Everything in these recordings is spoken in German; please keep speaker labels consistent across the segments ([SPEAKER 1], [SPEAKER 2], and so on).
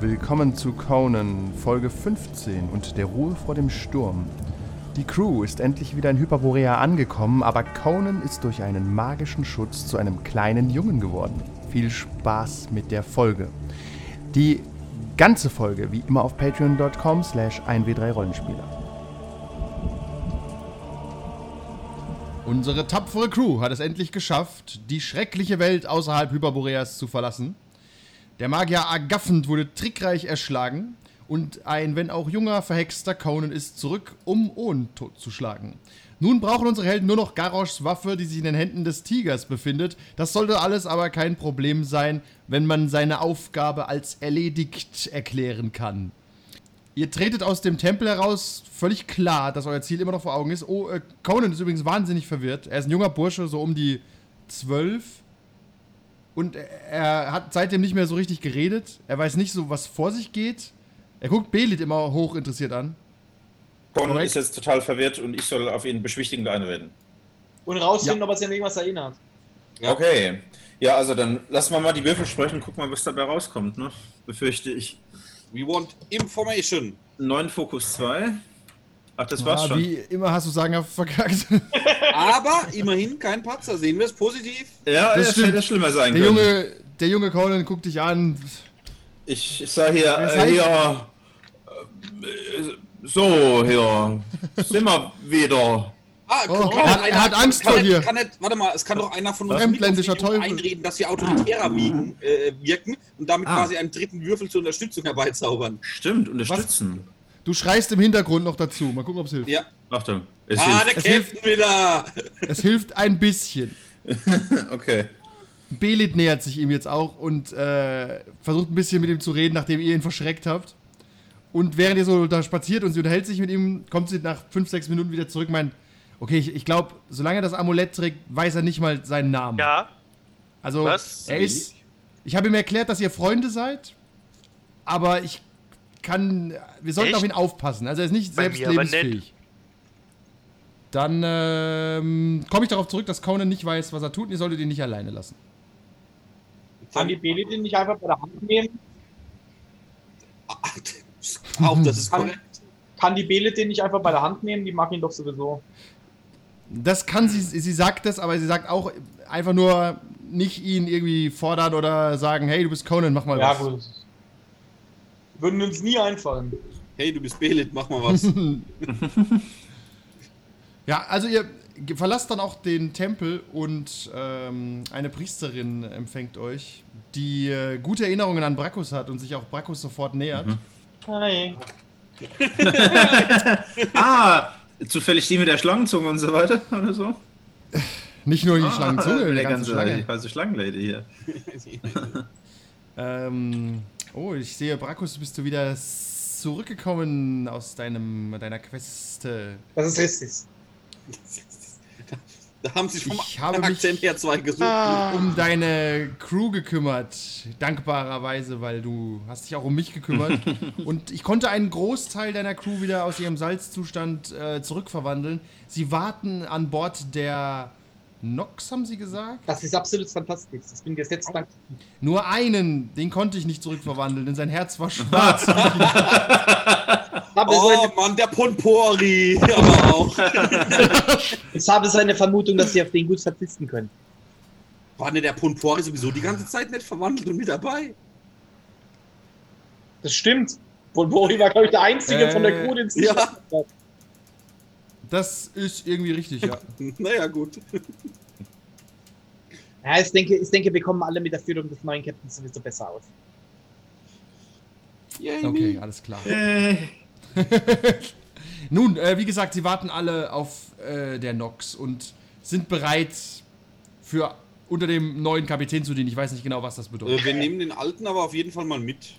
[SPEAKER 1] Willkommen zu Conan, Folge 15 und der Ruhe vor dem Sturm. Die Crew ist endlich wieder in Hyperborea angekommen, aber Conan ist durch einen magischen Schutz zu einem kleinen Jungen geworden. Viel Spaß mit der Folge. Die ganze Folge wie immer auf patreon.com slash 1w3rollenspieler. Unsere tapfere Crew hat es endlich geschafft, die schreckliche Welt außerhalb Hyperboreas zu verlassen. Der Magier Agaffend wurde trickreich erschlagen und ein, wenn auch junger, verhexter Conan ist zurück, um Ohn totzuschlagen. Nun brauchen unsere Helden nur noch Garroshs Waffe, die sich in den Händen des Tigers befindet. Das sollte alles aber kein Problem sein, wenn man seine Aufgabe als erledigt erklären kann. Ihr tretet aus dem Tempel heraus, völlig klar, dass euer Ziel immer noch vor Augen ist. Oh, äh, Conan ist übrigens wahnsinnig verwirrt. Er ist ein junger Bursche, so um die zwölf und er hat seitdem nicht mehr so richtig geredet. Er weiß nicht so, was vor sich geht. Er guckt Belit immer hoch interessiert an.
[SPEAKER 2] Conan ist jetzt total verwirrt und ich soll auf ihn beschwichtigend einreden.
[SPEAKER 3] Und rausfinden, ja. ob er sich an irgendwas erinnert.
[SPEAKER 2] Ja. Okay. Ja, also dann lassen wir mal die Würfel sprechen und gucken mal, was dabei rauskommt, ne? Befürchte ich.
[SPEAKER 4] We want information.
[SPEAKER 2] 9 Fokus 2. Ach, das war's ah, schon.
[SPEAKER 1] Wie immer hast du sagen verkackt.
[SPEAKER 4] Aber immerhin kein Patzer. Sehen wir es positiv?
[SPEAKER 2] Ja, das, das hätte schlimmer sein
[SPEAKER 1] der können. Junge, der junge Conan guckt dich an.
[SPEAKER 2] Ich, ich sag hier, äh, hier, äh, so, hier, sind wir wieder.
[SPEAKER 1] Ah, oh, er, einer, hat Angst vor dir.
[SPEAKER 4] Warte mal, es kann doch einer von uns
[SPEAKER 1] einreden,
[SPEAKER 4] dass wir autoritärer wiegen, äh, wirken und damit ah. quasi einen dritten Würfel zur Unterstützung herbeizaubern.
[SPEAKER 2] Stimmt, unterstützen. Was?
[SPEAKER 1] Du schreist im Hintergrund noch dazu. Mal gucken, ob es hilft.
[SPEAKER 4] Ja.
[SPEAKER 2] Achtung.
[SPEAKER 4] Es ah, hilft. der Captain wieder.
[SPEAKER 1] Es hilft ein bisschen.
[SPEAKER 2] okay.
[SPEAKER 1] Belit nähert sich ihm jetzt auch und äh, versucht ein bisschen mit ihm zu reden, nachdem ihr ihn verschreckt habt. Und während ihr so da spaziert und sie unterhält sich mit ihm, kommt sie nach 5, 6 Minuten wieder zurück und meint, okay, ich, ich glaube, solange er das Amulett trägt, weiß er nicht mal seinen Namen.
[SPEAKER 4] Ja.
[SPEAKER 1] Also, Was? er ist. Ich habe ihm erklärt, dass ihr Freunde seid, aber ich kann. Wir sollten Echt? auf ihn aufpassen. Also er ist nicht selbst lebensfähig. Dann ähm, komme ich darauf zurück, dass Conan nicht weiß, was er tut und ihr solltet ihn nicht alleine lassen.
[SPEAKER 3] Kann die Beli den nicht einfach bei der Hand nehmen?
[SPEAKER 4] Auch das ist
[SPEAKER 3] korrekt. Kann die Bele den nicht einfach bei der Hand nehmen? Die mag ihn doch sowieso.
[SPEAKER 1] Das kann sie, sie sagt das, aber sie sagt auch einfach nur nicht ihn irgendwie fordern oder sagen, hey, du bist Conan, mach mal ja, was. Ja, gut.
[SPEAKER 3] Würden uns nie einfallen.
[SPEAKER 4] Hey, du bist Belit, mach mal was.
[SPEAKER 1] ja, also ihr verlasst dann auch den Tempel und ähm, eine Priesterin empfängt euch, die äh, gute Erinnerungen an Brackus hat und sich auch Brackus sofort nähert. Mhm.
[SPEAKER 3] Hi.
[SPEAKER 2] ah, zufällig die mit der Schlangenzunge und so weiter oder so?
[SPEAKER 1] Nicht nur die ah, Schlangenzunge,
[SPEAKER 2] die ganze, ganze Schlange. Die ganze Schlangenlady hier.
[SPEAKER 1] ähm, Oh, ich sehe, Brakus, bist du wieder zurückgekommen aus deinem, deiner Queste.
[SPEAKER 3] Das ist richtig.
[SPEAKER 4] Da haben sie schon
[SPEAKER 1] ich habe Akzent her zwei gesucht. um deine Crew gekümmert, dankbarerweise, weil du hast dich auch um mich gekümmert. und ich konnte einen Großteil deiner Crew wieder aus ihrem Salzzustand äh, zurückverwandeln. Sie warten an Bord der Nox, haben sie gesagt?
[SPEAKER 3] Das ist absolut fantastisch. Das bin gesetzdank.
[SPEAKER 1] Nur einen, den konnte ich nicht zurückverwandeln, denn sein Herz war schwarz.
[SPEAKER 4] oh Mann, der Ponpori. Aber auch.
[SPEAKER 3] ich habe seine Vermutung, dass sie auf den gut verzichten können.
[SPEAKER 4] War denn der Ponpori sowieso die ganze Zeit nicht verwandelt und mit dabei?
[SPEAKER 3] Das stimmt. Ponpori war, glaube ich, der Einzige äh, von der Crew, den
[SPEAKER 4] es ja. hat.
[SPEAKER 1] Das ist irgendwie richtig, ja.
[SPEAKER 4] naja, gut.
[SPEAKER 3] Ja, ich denke, ich denke, wir kommen alle mit der Führung des neuen Captains sowieso besser aus.
[SPEAKER 1] Yay, okay, alles klar. Nun, äh, wie gesagt, sie warten alle auf äh, der Nox und sind bereit für unter dem neuen Kapitän zu dienen. Ich weiß nicht genau, was das bedeutet.
[SPEAKER 4] Äh, wir nehmen den alten aber auf jeden Fall mal mit.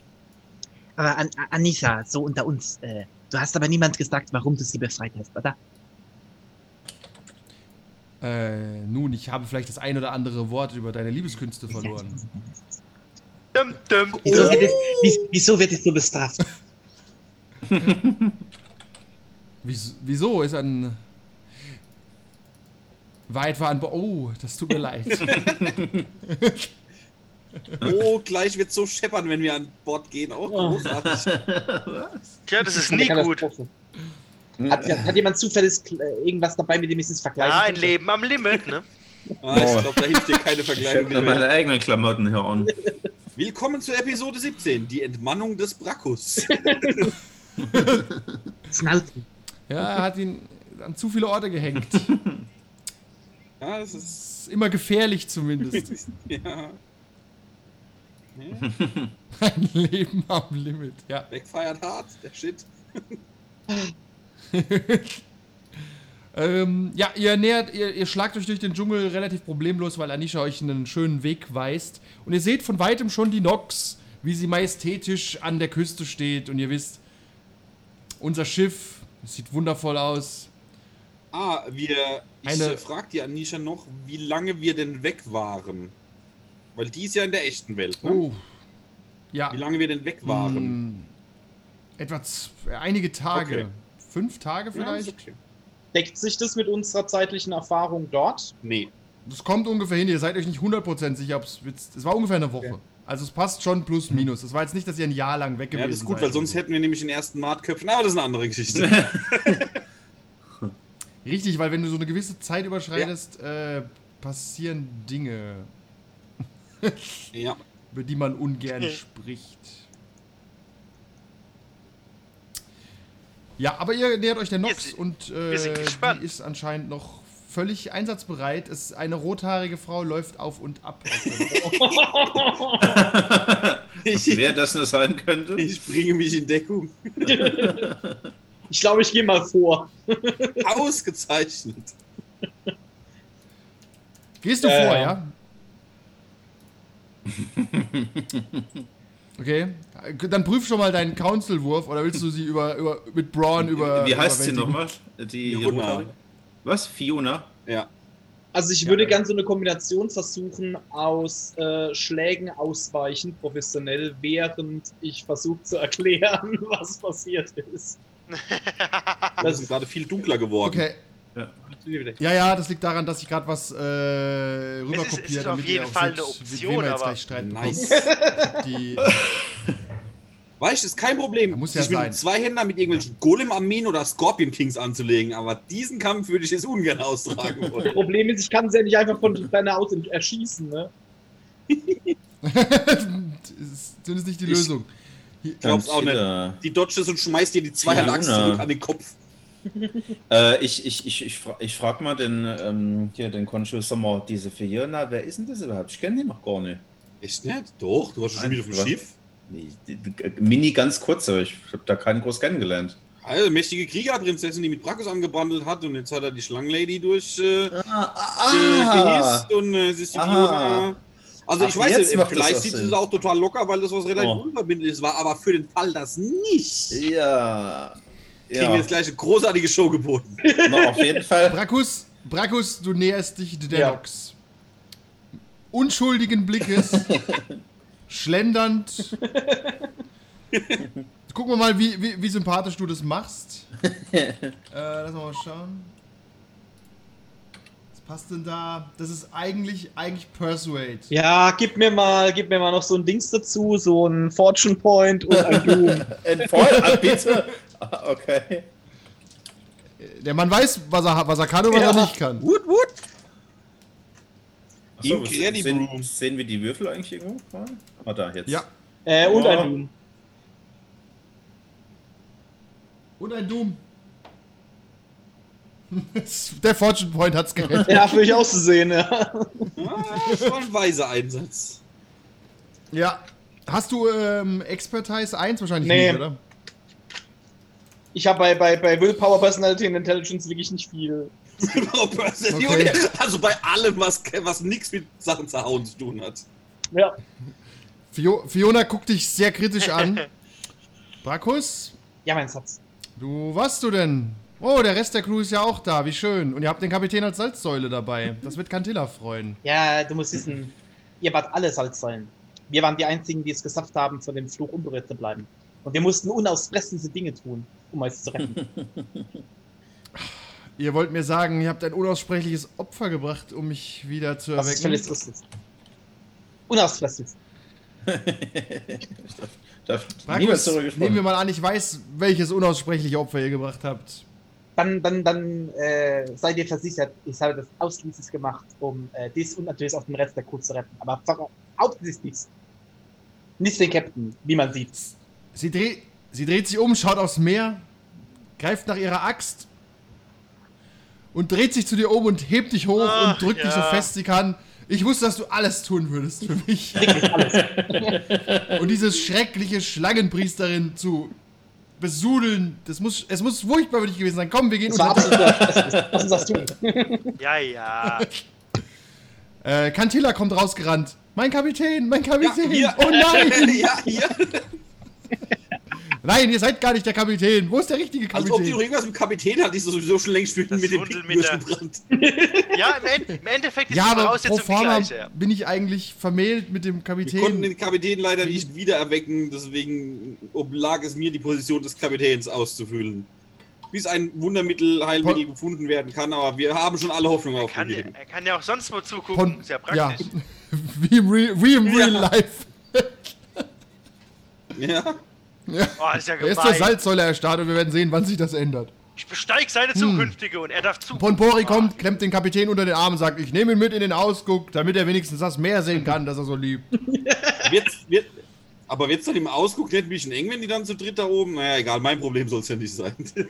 [SPEAKER 5] Aber An Anissa, so unter uns, äh, du hast aber niemand gesagt, warum du sie befreit hast, oder?
[SPEAKER 1] Äh, nun, ich habe vielleicht das ein oder andere Wort über deine Liebeskünste verloren.
[SPEAKER 5] Dum, dum. Wieso, wird es, wieso wird es so bestraft?
[SPEAKER 1] wieso, wieso ist ein. War etwa ein. Oh, das tut mir leid.
[SPEAKER 4] Oh, gleich wird so scheppern, wenn wir an Bord gehen. Oh, großartig.
[SPEAKER 6] Tja, das ist nie gut.
[SPEAKER 3] Hat, hat jemand zufällig äh, irgendwas dabei, mit dem ich es vergleichen
[SPEAKER 6] Ja, ein
[SPEAKER 3] könnte?
[SPEAKER 6] Leben am Limit, ne?
[SPEAKER 4] Ah, ich glaube, da hilft dir keine
[SPEAKER 2] Ich
[SPEAKER 4] Vergleichung
[SPEAKER 2] habe meine
[SPEAKER 4] mehr.
[SPEAKER 2] eigenen Klamotten hier an.
[SPEAKER 4] Willkommen zur Episode 17, die Entmannung des Brackus.
[SPEAKER 3] Schnauzen.
[SPEAKER 1] Ja, er hat ihn an zu viele Orte gehängt.
[SPEAKER 4] Ja, das ist.
[SPEAKER 1] ist immer gefährlich zumindest.
[SPEAKER 4] Ja.
[SPEAKER 1] Ein Leben am Limit, ja.
[SPEAKER 4] Backfired hart, der Shit.
[SPEAKER 1] Ähm, ja, ihr nähert, ihr, ihr schlagt euch durch den Dschungel relativ problemlos, weil Anisha euch einen schönen Weg weist. Und ihr seht von weitem schon die Nox, wie sie majestätisch an der Küste steht. Und ihr wisst, unser Schiff, sieht wundervoll aus.
[SPEAKER 4] Ah, wir. Ich
[SPEAKER 1] Eine-
[SPEAKER 4] frag die Anisha noch, wie lange wir denn weg waren. Weil die ist ja in der echten Welt, ne?
[SPEAKER 1] Oh. Ja.
[SPEAKER 4] Wie lange wir denn weg waren.
[SPEAKER 1] Hm, etwa einige Tage.
[SPEAKER 4] Okay.
[SPEAKER 1] Fünf Tage
[SPEAKER 4] Ja,
[SPEAKER 1] vielleicht?
[SPEAKER 4] ist okay.
[SPEAKER 3] Deckt sich das mit unserer zeitlichen Erfahrung dort?
[SPEAKER 4] Nee.
[SPEAKER 1] Das kommt ungefähr hin. Ihr seid euch nicht 100% sicher, ob es. Es war ungefähr eine Woche.
[SPEAKER 3] Okay.
[SPEAKER 1] Also es passt schon plus minus. Es war jetzt nicht, dass ihr ein Jahr lang weg
[SPEAKER 4] Ja,
[SPEAKER 1] gewesen
[SPEAKER 4] das ist gut,
[SPEAKER 1] seid
[SPEAKER 4] weil sonst hätten wir nämlich den ersten Martköpfen, aber das ist eine andere Geschichte.
[SPEAKER 1] Richtig, weil wenn du so eine gewisse Zeit überschreitest, äh, passieren Dinge,
[SPEAKER 4] ja.
[SPEAKER 1] über die man ungern spricht. Ja, aber ihr nähert euch der Nox
[SPEAKER 6] sind-
[SPEAKER 1] und äh,
[SPEAKER 6] wir sind gespannt.
[SPEAKER 1] die ist anscheinend noch völlig einsatzbereit. Es, eine rothaarige Frau läuft auf und ab.
[SPEAKER 4] Ich,
[SPEAKER 2] Wer das nur sein könnte?
[SPEAKER 4] ich bringe mich in Deckung.
[SPEAKER 3] Ich glaube, ich gehe mal vor.
[SPEAKER 4] Ausgezeichnet.
[SPEAKER 1] Gehst du
[SPEAKER 3] Äh.
[SPEAKER 1] vor, ja? Okay. Dann prüf schon mal deinen Council-Wurf oder willst du sie über, über mit Braun über.
[SPEAKER 2] Wie heißt sie nochmal? Die
[SPEAKER 4] Fiona.
[SPEAKER 2] Was? Fiona?
[SPEAKER 4] Ja.
[SPEAKER 3] Also ich würde gern so eine Kombination versuchen aus äh, Schlägen ausweichen, professionell, während ich versuche zu erklären, was passiert ist.
[SPEAKER 4] Das ist gerade viel dunkler geworden.
[SPEAKER 1] Okay. Ja, ja, das liegt daran, dass ich gerade was äh,
[SPEAKER 6] es
[SPEAKER 1] rüberkopiert
[SPEAKER 6] ist auf
[SPEAKER 1] damit ihr
[SPEAKER 6] jeden Fall
[SPEAKER 1] seht,
[SPEAKER 6] eine
[SPEAKER 1] mit
[SPEAKER 6] Option,
[SPEAKER 1] wem wir jetzt
[SPEAKER 6] aber-
[SPEAKER 1] gleich streiten
[SPEAKER 4] Nice.
[SPEAKER 1] Die,
[SPEAKER 4] Weißt du, ist kein Problem,
[SPEAKER 1] muss ja
[SPEAKER 4] sich mit
[SPEAKER 1] sein.
[SPEAKER 4] einem Zweihänder mit irgendwelchen Golem-Armeen oder Scorpion Kings anzulegen, aber diesen Kampf würde ich jetzt ungern austragen wollen.
[SPEAKER 3] Problem ist, ich kann sie ja nicht einfach von deiner aus erschießen, ne?
[SPEAKER 1] das ist zumindest nicht die
[SPEAKER 4] Ich-
[SPEAKER 1] Lösung. Hier,
[SPEAKER 4] glaub's auch nicht. Die dodges und schmeißt dir die
[SPEAKER 2] Fiona.
[SPEAKER 4] zurück an den Kopf.
[SPEAKER 2] Äh, ich ich, ich, ich, fra ich frag mal den, ähm, hier, den Konsul Sommer, diese Fiona, wer ist denn das überhaupt? Ich kenne die noch gar nicht.
[SPEAKER 4] Echt nicht? Doch, du warst schon wieder auf dem? Schiff.
[SPEAKER 2] Nee, äh, Mini ganz kurz, aber ich habe da keinen groß kennengelernt.
[SPEAKER 4] Also, mächtige Kriegerprinzessin, die mit Brachus angebandelt hat und jetzt hat er die Schlangenlady durch äh,
[SPEAKER 2] Ah,
[SPEAKER 4] äh, gehisst und äh, sie ist die. Fiona. Also ich
[SPEAKER 2] Ach,
[SPEAKER 4] weiß
[SPEAKER 2] jetzt
[SPEAKER 4] nicht, vielleicht sieht das auch total locker, weil das was relativ
[SPEAKER 2] Oh.
[SPEAKER 4] unverbindliches war, aber für den Fall das nicht,
[SPEAKER 2] Ja.
[SPEAKER 4] Kriegen wir
[SPEAKER 2] Ja,
[SPEAKER 4] jetzt gleich eine großartige Show geboten.
[SPEAKER 2] na, auf jeden Fall.
[SPEAKER 1] Brakus, Brakus, du näherst dich der
[SPEAKER 3] Ja.
[SPEAKER 1] Unschuldigen Blickes, schlendernd. Gucken wir mal, wie, wie, wie sympathisch du das machst. äh, lass mal schauen. Was passt denn da? Das ist eigentlich, eigentlich Persuade.
[SPEAKER 3] Ja, gib mir mal, gib mir mal noch so ein Dings dazu, so ein Fortune Point und ein Doom.
[SPEAKER 2] Ein Voll, ah, bitte. Ah, Okay.
[SPEAKER 1] Der Mann weiß, was er, was er kann und was
[SPEAKER 3] Ja.
[SPEAKER 1] er nicht kann.
[SPEAKER 4] Wood, wood.
[SPEAKER 2] Achso,
[SPEAKER 4] Incredible.
[SPEAKER 2] sehen, sehen wir die Würfel eigentlich irgendwo? Ah, da, jetzt.
[SPEAKER 1] Ja.
[SPEAKER 3] äh, und
[SPEAKER 2] Ja.
[SPEAKER 3] ein Doom.
[SPEAKER 1] Und ein Doom. Der Fortune Point hat's gerettet.
[SPEAKER 3] Ja, für ich auszusehen, ja.
[SPEAKER 4] Ah, das war ein weiser Einsatz.
[SPEAKER 1] Ja. Hast du ähm, Expertise 1 wahrscheinlich
[SPEAKER 3] Nee.
[SPEAKER 1] nicht, oder?
[SPEAKER 3] Ich habe bei, bei, bei Willpower, Personality und Intelligence wirklich nicht viel.
[SPEAKER 1] Okay.
[SPEAKER 4] Also bei allem, was, was nichts mit Sachen zerhauen zu tun hat.
[SPEAKER 3] Ja.
[SPEAKER 1] Fio Fiona guckt dich sehr kritisch an. Brakus,
[SPEAKER 3] Ja, mein Satz.
[SPEAKER 1] du, was du denn? Oh, der Rest der Crew ist ja auch da, wie schön. Und ihr habt den Kapitän als Salzsäule dabei. Das wird Cantilla freuen.
[SPEAKER 3] Ja, du musst wissen, ihr wart alle Salzsäulen. Wir waren die einzigen, die es geschafft haben, von dem Fluch unberührt zu bleiben. Und wir mussten unauspressliche Dinge tun, um euch zu retten.
[SPEAKER 1] Ihr wollt mir sagen, ihr habt ein unaussprechliches Opfer gebracht, um mich wieder zu erwecken.
[SPEAKER 3] völlig richtig. Unausfristig.
[SPEAKER 7] Darf niemals
[SPEAKER 1] Markus,
[SPEAKER 7] zurückgesprochen.
[SPEAKER 1] nehmen wir mal an, ich weiß, welches unaussprechliche Opfer ihr gebracht habt.
[SPEAKER 3] Dann, dann, dann äh, seid ihr versichert, ich habe das ausschließlich gemacht, um äh, dies und natürlich auch den Rest der Crew zu retten. Aber hauptsächlich dies. Nicht den Captain, wie man sieht.
[SPEAKER 1] Sie, dreh, sie dreht sich um, schaut aufs Meer, greift nach ihrer Axt und dreht sich zu dir um und hebt dich hoch
[SPEAKER 6] Ach,
[SPEAKER 1] und drückt dich so
[SPEAKER 6] ja.
[SPEAKER 1] fest sie kann. Ich wusste, dass du alles tun würdest für mich. Und diese schreckliche Schlangenpriesterin zu besudeln, das muss, es muss furchtbar für dich gewesen sein. Komm, wir gehen unter.
[SPEAKER 3] Lass uns das tun.
[SPEAKER 6] Ja, ja.
[SPEAKER 1] Äh, Cantilla kommt rausgerannt. Mein Kapitän, mein
[SPEAKER 4] Ja,
[SPEAKER 1] Kapitän.
[SPEAKER 4] hier.
[SPEAKER 1] oh nein!
[SPEAKER 4] ja, hier.
[SPEAKER 1] Nein, ihr seid gar nicht der Kapitän. Wo ist der richtige
[SPEAKER 4] Als ob die noch
[SPEAKER 1] Kapitän?
[SPEAKER 4] irgendwas mit dem Kapitän hat, die so sowieso schon längst mit, mit dem durchgebrannt.
[SPEAKER 6] Ja, im, End, im Endeffekt ist
[SPEAKER 1] ja,
[SPEAKER 6] die
[SPEAKER 1] aber pro
[SPEAKER 6] Voraussetzung die gleiche.
[SPEAKER 1] bin ich eigentlich vermählt mit dem
[SPEAKER 4] Wir
[SPEAKER 1] Kapitän.
[SPEAKER 4] konnten den Kapitän leider nicht wiedererwecken, deswegen oblag es mir, die Position des Kapitäns auszufüllen. Bis ein Wundermittel, Heilmittel gefunden werden kann, aber wir haben schon alle Hoffnung
[SPEAKER 6] Kann,
[SPEAKER 4] aufgegeben.
[SPEAKER 6] er kann ja auch sonst wo zugucken.
[SPEAKER 1] Von,
[SPEAKER 6] ist ja
[SPEAKER 1] ja,
[SPEAKER 6] praktisch.
[SPEAKER 1] wie im, Real, wie im Real
[SPEAKER 4] Ja.
[SPEAKER 1] Life.
[SPEAKER 4] Ja.
[SPEAKER 1] Ja.
[SPEAKER 6] Oh, ist ja
[SPEAKER 1] Er ist zur
[SPEAKER 6] gemein.
[SPEAKER 1] Salzsäule erstarrt und wir werden sehen, wann sich das ändert.
[SPEAKER 6] Ich besteig seine zukünftige und er darf zu.
[SPEAKER 1] Ponpori kommt, klemmt den Kapitän unter den Arm und sagt, ich nehme ihn mit in den Ausguck, damit er wenigstens das Meer sehen kann, das er so liebt.
[SPEAKER 4] Wird's, wird, aber wird es dann im Ausguck nicht ein bisschen eng, wenn die dann zu dritt da oben? Naja, egal, mein Problem soll es ja nicht sein.